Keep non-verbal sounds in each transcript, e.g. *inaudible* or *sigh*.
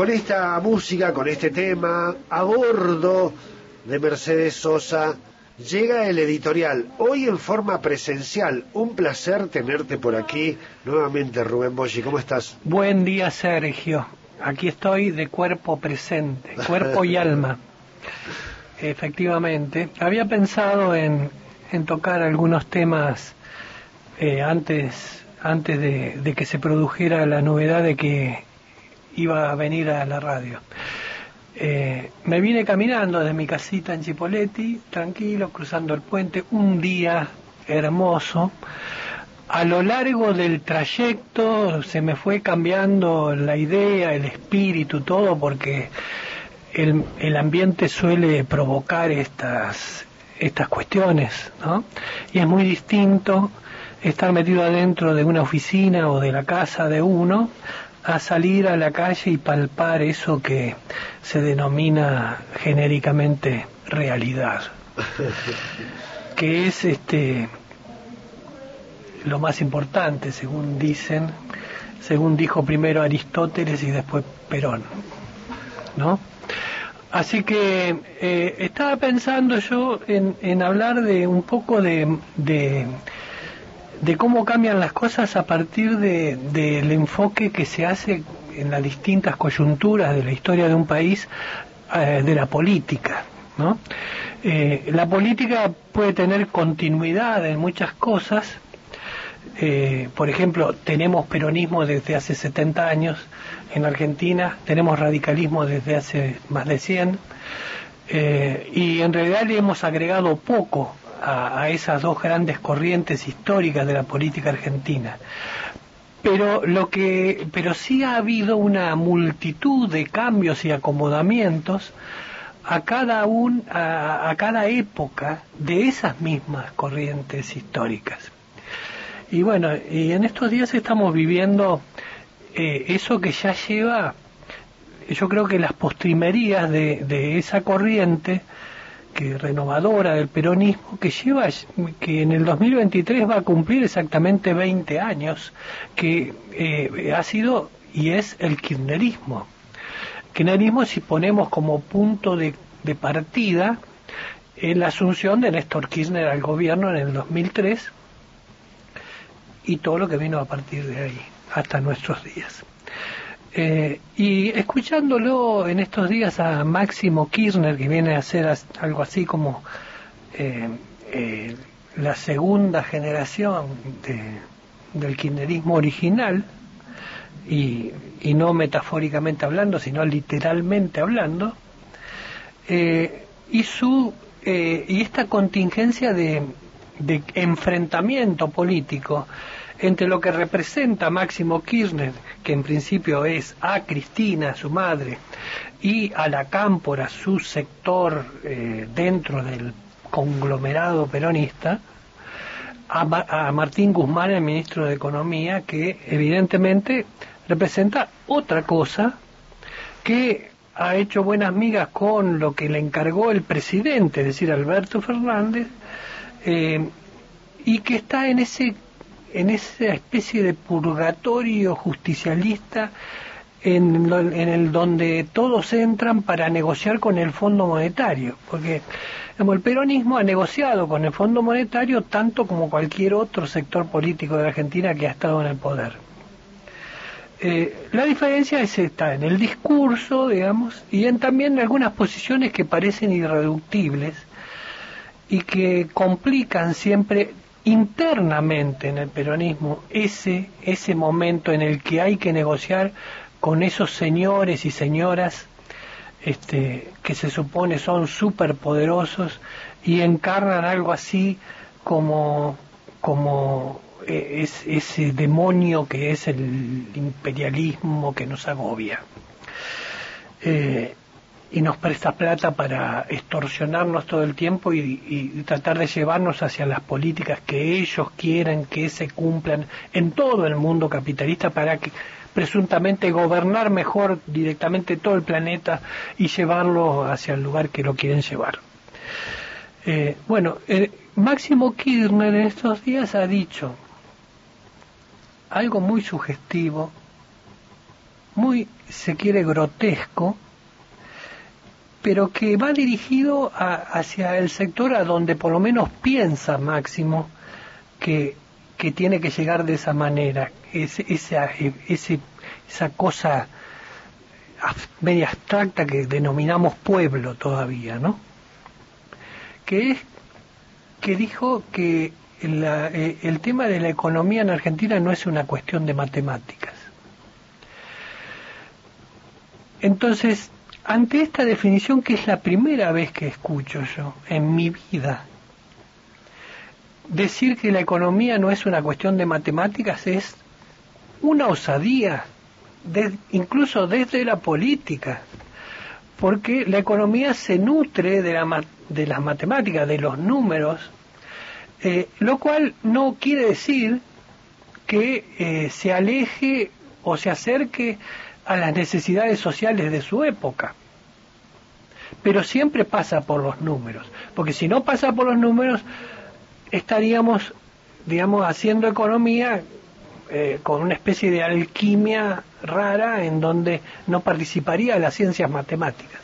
con esta música, con este tema, a bordo de Mercedes Sosa, llega el editorial, hoy en forma presencial. Un placer tenerte por aquí nuevamente, Rubén Boschi. ¿Cómo estás? Buen día, Sergio. Aquí estoy de cuerpo presente, cuerpo y alma. *laughs* Efectivamente. Había pensado en, en tocar algunos temas eh, antes, antes de, de que se produjera la novedad de que iba a venir a la radio. Eh, me vine caminando de mi casita en Chipoletti, tranquilo, cruzando el puente, un día hermoso. A lo largo del trayecto se me fue cambiando la idea, el espíritu, todo, porque el, el ambiente suele provocar estas, estas cuestiones, ¿no? Y es muy distinto estar metido adentro de una oficina o de la casa de uno a salir a la calle y palpar eso que se denomina genéricamente realidad, *laughs* que es este lo más importante, según dicen, según dijo primero Aristóteles y después Perón, ¿no? Así que eh, estaba pensando yo en, en, hablar de un poco de, de de cómo cambian las cosas a partir del de, enfoque que se hace en las distintas coyunturas de la historia de un país eh, de la política. ¿no? Eh, la política puede tener continuidad en muchas cosas. Eh, por ejemplo, tenemos peronismo desde hace 70 años en Argentina, tenemos radicalismo desde hace más de 100, y en realidad le hemos agregado poco a, esas dos grandes corrientes históricas de la política argentina. Pero lo que, pero sí ha habido una multitud de cambios y acomodamientos a cada un, a, a cada época de esas mismas corrientes históricas. Y bueno, y en estos días estamos viviendo eh, eso que ya lleva, yo creo que las postrimerías de esa corriente renovadora del peronismo que lleva que en el 2023 va a cumplir exactamente 20 años que eh, ha sido y es el kirchnerismo. Kirchnerismo si ponemos como punto de, partida la asunción de Néstor Kirchner al gobierno en el 2003 y todo lo que vino a partir de ahí hasta nuestros días eh, y escuchándolo en estos días a Máximo Kirchner, que viene a ser algo así como eh, eh, la segunda generación de, del kirchnerismo original, y, y, no metafóricamente hablando, sino literalmente hablando, y, su, y esta contingencia de enfrentamiento político entre lo que representa Máximo Kirchner, que en principio es a Cristina, su madre, y a la Cámpora, su sector eh, dentro del conglomerado peronista, a, Martín Guzmán, el ministro de Economía, que evidentemente representa otra cosa que ha hecho buenas migas con lo que le encargó el presidente, es decir, Alberto Fernández, eh, y que está en ese en esa especie de purgatorio justicialista en, el donde todos entran para negociar con el Fondo Monetario, porque el peronismo ha negociado con el Fondo Monetario tanto como cualquier otro sector político de la Argentina que ha estado en el poder. Eh, la diferencia es esta, en el discurso, digamos, y en también algunas posiciones que parecen irreductibles y que complican siempre internamente en el peronismo ese, ese momento en el que hay que negociar con esos señores y señoras este, que se supone son superpoderosos y encarnan algo así como, como es, ese demonio que es el imperialismo que nos agobia. Eh, y nos presta plata para extorsionarnos todo el tiempo y, tratar de llevarnos hacia las políticas que ellos quieren que se cumplan en todo el mundo capitalista para que presuntamente gobernar mejor directamente todo el planeta y llevarlo hacia el lugar que lo quieren llevar. Eh, bueno, eh, Máximo Kirchner en estos días ha dicho algo muy sugestivo, muy, se quiere, grotesco, pero que va dirigido hacia el sector a donde por lo menos piensa Máximo que, que tiene que llegar de esa manera, ese, esa, ese, esa cosa media abstracta que denominamos pueblo todavía, ¿no? Que es que dijo que eh, el tema de la economía en Argentina no es una cuestión de matemáticas. Entonces, ante esta definición, que es la primera vez que escucho yo en mi vida, decir que la economía no es una cuestión de matemáticas es una osadía, incluso desde la política, porque la economía se nutre de, la, de las matemáticas, de los números, eh, lo cual no quiere decir que eh, se aleje o se acerque a las necesidades sociales de su época. Pero siempre pasa por los números, porque si no pasa por los números, estaríamos, digamos, haciendo economía eh, con una especie de alquimia rara en donde no participaría las ciencias matemáticas.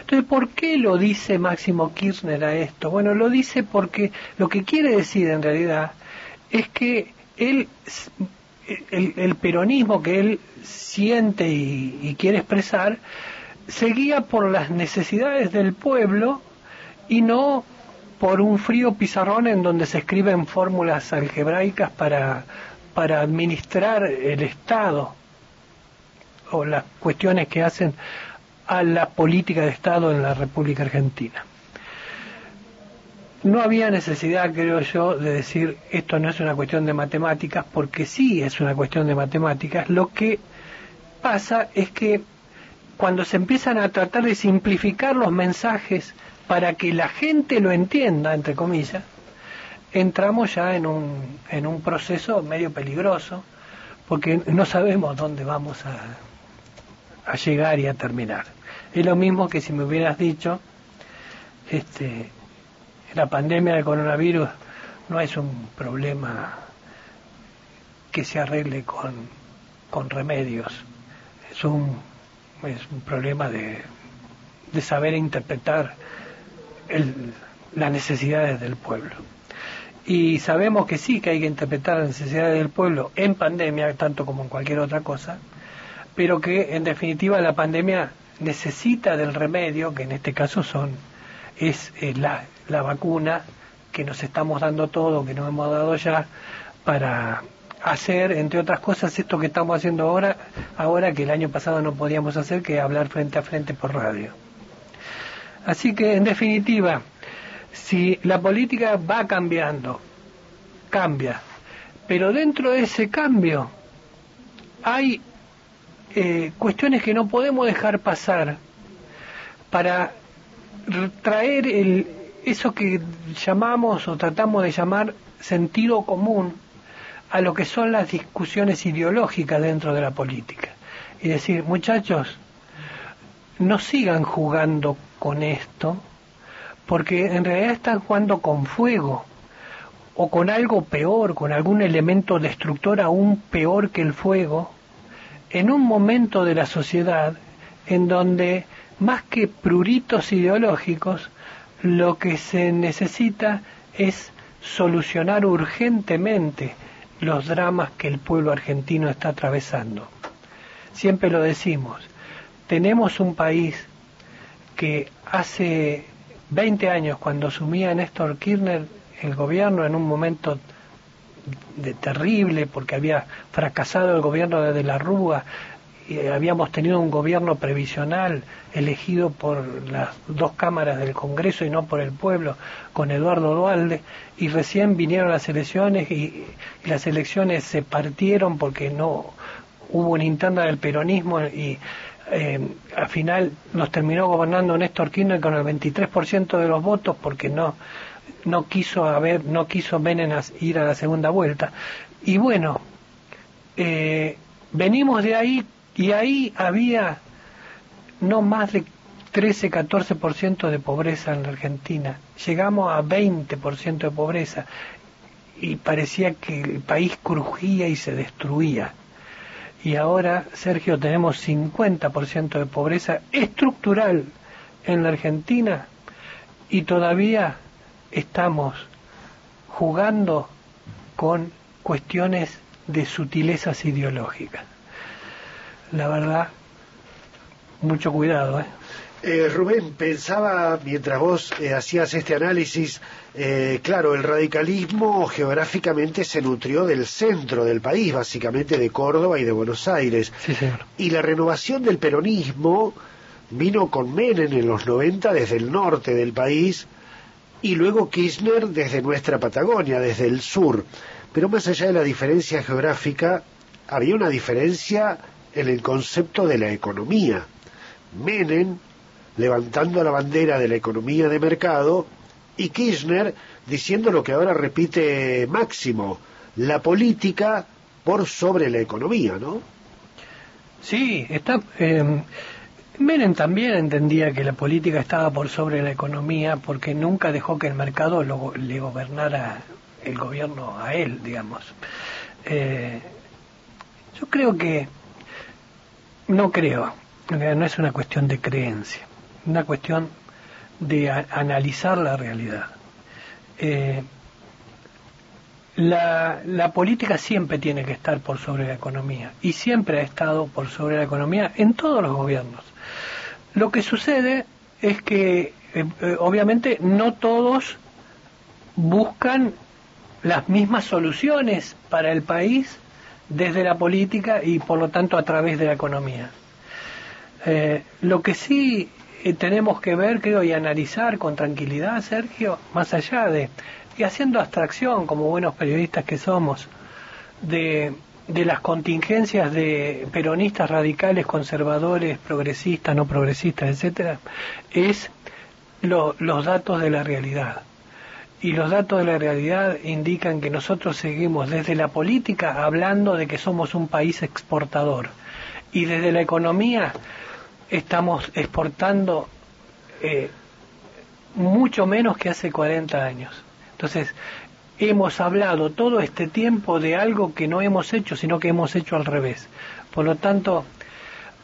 Entonces, ¿por qué lo dice Máximo Kirchner a esto? Bueno, lo dice porque lo que quiere decir en realidad es que él el, peronismo que él siente y, quiere expresar se guía por las necesidades del pueblo y no por un frío pizarrón en donde se escriben fórmulas algebraicas para, para administrar el Estado o las cuestiones que hacen a la política de Estado en la República Argentina no había necesidad, creo yo, de decir esto no es una cuestión de matemáticas, porque sí es una cuestión de matemáticas. Lo que pasa es que cuando se empiezan a tratar de simplificar los mensajes para que la gente lo entienda, entre comillas, entramos ya en un, en un proceso medio peligroso, porque no sabemos dónde vamos a, a llegar y a terminar. Es lo mismo que si me hubieras dicho, este, la pandemia del coronavirus no es un problema que se arregle con, con remedios, es un, es un problema de, de saber interpretar el, las necesidades del pueblo. Y sabemos que sí que hay que interpretar las necesidades del pueblo en pandemia, tanto como en cualquier otra cosa, pero que en definitiva la pandemia necesita del remedio, que en este caso son es eh, la, la vacuna que nos estamos dando todo, que nos hemos dado ya, para hacer, entre otras cosas, esto que estamos haciendo ahora, ahora que el año pasado no podíamos hacer, que hablar frente a frente por radio. Así que, en definitiva, si la política va cambiando, cambia, pero dentro de ese cambio hay eh, cuestiones que no podemos dejar pasar para traer el, eso que llamamos o tratamos de llamar sentido común a lo que son las discusiones ideológicas dentro de la política. Y decir, muchachos, no sigan jugando con esto, porque en realidad están jugando con fuego o con algo peor, con algún elemento destructor aún peor que el fuego, en un momento de la sociedad en donde más que pruritos ideológicos, lo que se necesita es solucionar urgentemente los dramas que el pueblo argentino está atravesando. Siempre lo decimos, tenemos un país que hace 20 años, cuando asumía Néstor Kirchner el gobierno en un momento de terrible, porque había fracasado el gobierno desde la Rúa, habíamos tenido un gobierno previsional elegido por las dos cámaras del Congreso y no por el pueblo, con Eduardo Dualde, y recién vinieron las elecciones y, las elecciones se partieron porque no hubo una interna del peronismo y eh, al final nos terminó gobernando Néstor Kirchner con el 23% de los votos porque no no quiso haber no quiso Menenas ir a la segunda vuelta. Y bueno eh, venimos de ahí y ahí había no más de 13-14% de pobreza en la Argentina. Llegamos a 20% de pobreza y parecía que el país crujía y se destruía. y ahora, Sergio, tenemos 50% de pobreza estructural en la Argentina y todavía estamos jugando con cuestiones de sutilezas ideológicas. La verdad, mucho cuidado. ¿eh? Eh, Rubén, pensaba mientras vos eh, hacías este análisis, eh, claro, el radicalismo geográficamente se nutrió del centro del país, básicamente de Córdoba y de Buenos Aires. Sí, señor. Y la renovación del peronismo vino con Menem en los 90 desde el norte del país y luego Kirchner desde nuestra Patagonia, desde el sur. Pero más allá de la diferencia geográfica, había una diferencia en el concepto de la economía. Menem levantando la bandera de la economía de mercado y Kirchner diciendo lo que ahora repite Máximo, la política por sobre la economía, ¿no? Sí, está. Eh, Menem también entendía que la política estaba por sobre la economía porque nunca dejó que el mercado le gobernara el gobierno a él, digamos. Eh, yo creo que, no creo, no es una cuestión de creencia una cuestión de analizar la realidad. Eh, la, política siempre tiene que estar por sobre la economía y siempre ha estado por sobre la economía en todos los gobiernos. Lo que sucede es que eh, eh, obviamente no todos buscan las mismas soluciones para el país desde la política y por lo tanto a través de la economía. lo que sí eh, tenemos que ver, creo, y analizar con tranquilidad, Sergio, más allá de, y haciendo abstracción como buenos periodistas que somos, de, de las contingencias de peronistas radicales, conservadores, progresistas, no progresistas, etcétera, es los datos de la realidad. Y los datos de la realidad indican que nosotros seguimos desde la política hablando de que somos un país exportador y desde la economía estamos exportando eh, mucho menos que hace 40 años. Entonces, hemos hablado todo este tiempo de algo que no hemos hecho, sino que hemos hecho al revés. Por lo tanto,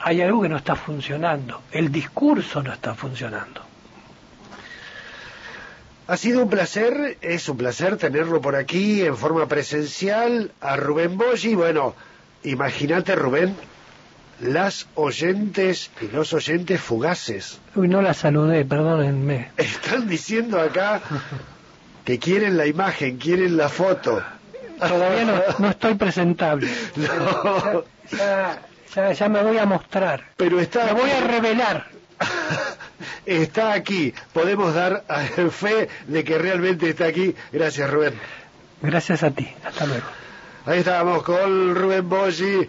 hay algo que no está funcionando. El discurso no está funcionando. Ha sido un placer, es un placer tenerlo por aquí en forma presencial a Rubén Boggi. Bueno, imagínate Rubén, las oyentes y los oyentes fugaces. Uy, no la saludé, perdónenme. *laughs* Están diciendo acá que quieren la imagen, quieren la foto. Todavía no, estoy presentable. *laughs* No. Ya, ya, me voy a mostrar. Pero está. Me voy a revelar. Está aquí. Podemos dar fe de que realmente está aquí. Gracias, Rubén. Gracias a ti. Hasta luego. Ahí estábamos con Rubén Boggi.